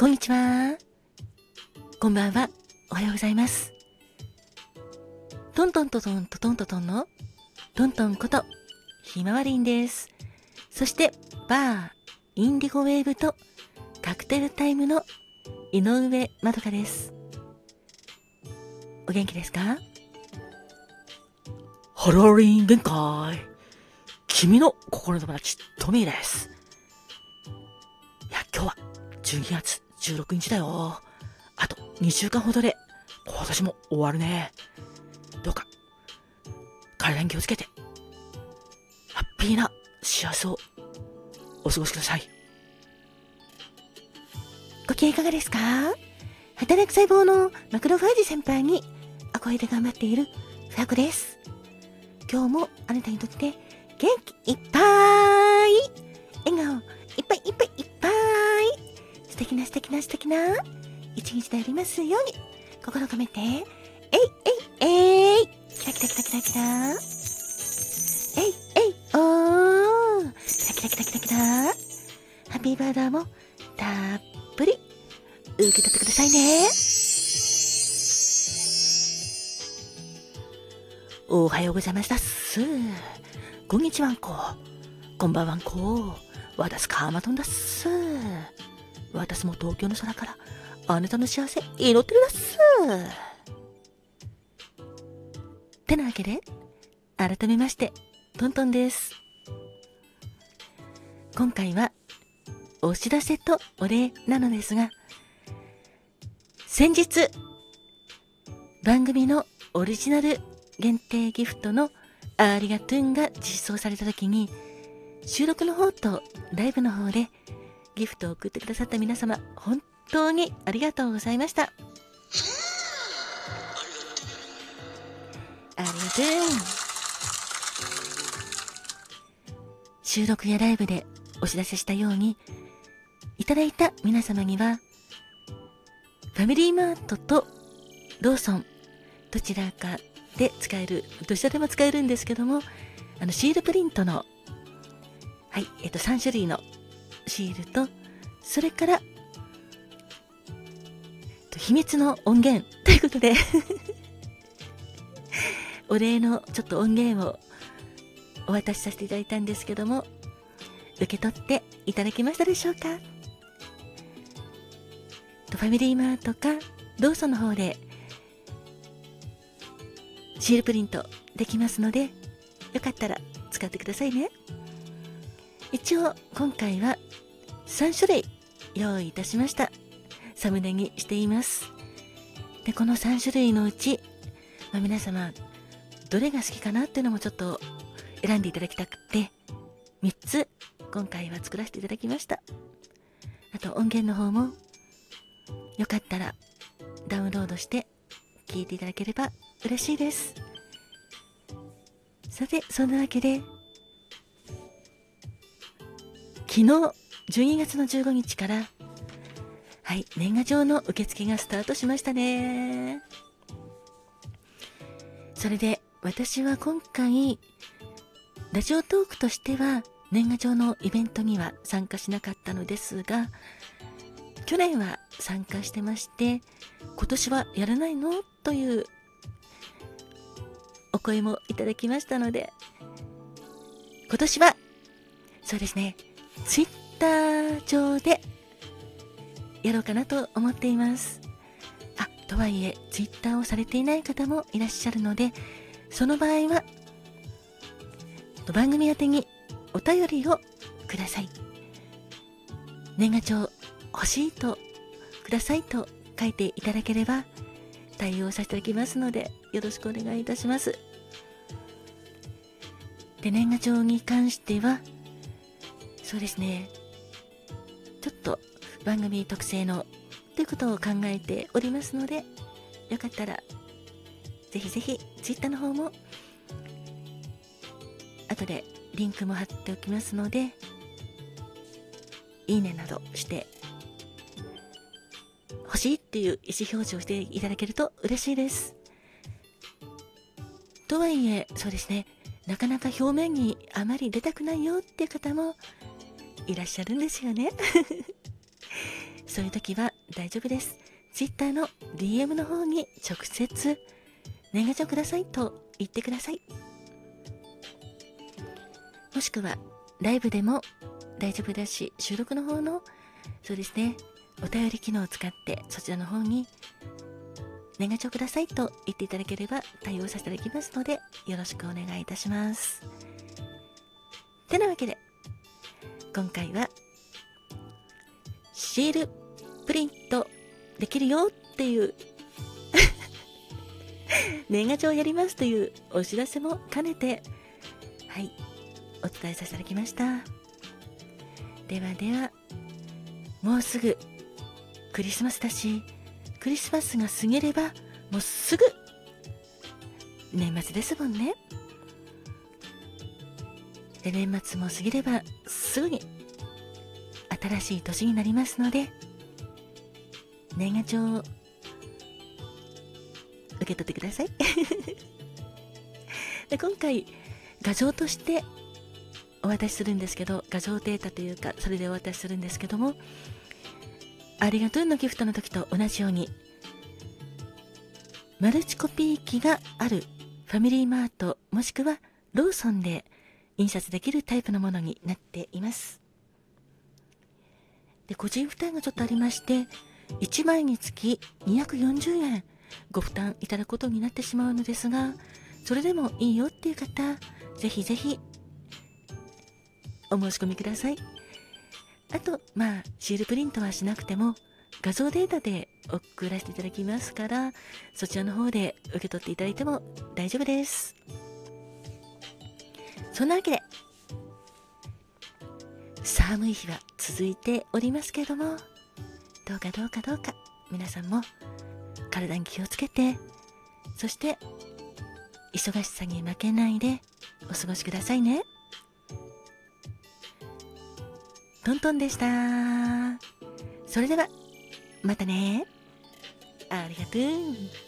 こんにちは。こんばんは。おはようございます。トントントントントトントトンのトントンことひまわりんです。そして、バー、インディゴウェーブとカクテルタイムの井上まどかです。お元気ですか？ハローリン限界。君の心の友達、トミーです。いや、今日は12月16日だよ。あと2週間ほどで今年も終わるね。どうか、体に気をつけて、ハッピーな幸せをお過ごしください。ご機嫌いかがですか？働く細胞のマクロファージ先輩に憧れで頑張っているフラコです。今日もあなたにとって元気いっぱい笑顔いっぱいいっぱいいっぱい素敵な素敵な素敵な。一日でありますように。心を込めて。えいえいえい。キラキラキラキラキラ。えいえいおー。キラキラキラキラキラ。ハッピーバーダーもたっぷり。受け取ってくださいね。おはようございましたっす。こんにちはんここんばんはんこ私カーマトンだっす。私も東京の空からあなたの幸せ祈ってるだっす。てなわけで改めましてトントンです。今回はお知らせとお礼なのですが先日番組のオリジナル限定ギフトのありがとゥンが実装された時に収録の方とライブの方でギフトを送ってくださった皆様本当にありがとうございました。ありがとゥン収録やライブでお知らせしたようにいただいた皆様にはファミリーマートとローソンどちらかで使えるどちらでも使えるんですけどもあのシールプリントのはいえっと3種類のシールとそれから秘密の音源ということで お礼のちょっと音源をお渡しさせていただいたんですけども受け取っていただけましたでしょうか？ファミリーマートかローソンの方でシールプリントできますのでよかったら使ってくださいね。一応今回は3種類用意いたしました。サムネにしています。でこの3種類のうち、まあ、皆様どれが好きかなっていうのもちょっと選んでいただきたくて3つ今回は作らせていただきました。あと音源の方もよかったらダウンロードして聞いていただければ嬉しいです。さてそんなわけで昨日12月の15日から。はい年賀状の受付がスタートしましたね。それで私は今回ラジオトークとしては年賀状のイベントには参加しなかったのですが去年は参加してまして今年はやらないの？というお声もいただきましたので今年はそうですねツイッター上でやろうかなと思っています。あとはいえツイッターをされていない方もいらっしゃるのでその場合は番組宛てにお便りをください。年賀状欲しいとくださいと書いていただければ対応させていただきますのでよろしくお願いいたします。で年賀状に関してはそうですね。ちょっと番組特製のということを考えておりますのでよかったらぜひぜひ Twitter の方も後でリンクも貼っておきますのでいいねなどして欲しいっていう意思表示をしていただけると嬉しいです。とはいえ、そうですね、なかなか表面にあまり出たくないよっていう方もいらっしゃるんですよね。そういう時は大丈夫です。Twitter の DM の方に直接年賀状くださいと言ってください。もしくはライブでも大丈夫だし、収録の方の、そうですね、お便り機能を使ってそちらの方に年賀状くださいと言っていただければ対応させていただきますのでよろしくお願いいたします。てなわけで今回はシールプリントできるよっていう 年賀状やりますというお知らせも兼ねてはいお伝えさせていただきました。ではではもうすぐクリスマスだしクリスマスが過ぎればもうすぐ年末ですもんね。で年末も過ぎればすぐに新しい年になりますので年賀状を受け取ってください。で今回画像としてお渡しするんですけど画像データというかそれでお渡しするんですけどもありがとうのギフトの時と同じようにマルチコピー機があるファミリーマートもしくはローソンで印刷できるタイプのものになっています。で個人負担がちょっとありまして1枚につき240円ご負担いただくことになってしまうのですがそれでもいいよっていう方ぜひぜひお申し込みください。あとまあシールプリントはしなくても画像データで送らせていただきますからそちらの方で受け取っていただいても大丈夫です。そんなわけで。寒い日は続いておりますけれどもどうかどうかどうか皆さんも体に気をつけてそして忙しさに負けないでお過ごしくださいね。トントンでした。それではまたね。ありがとう。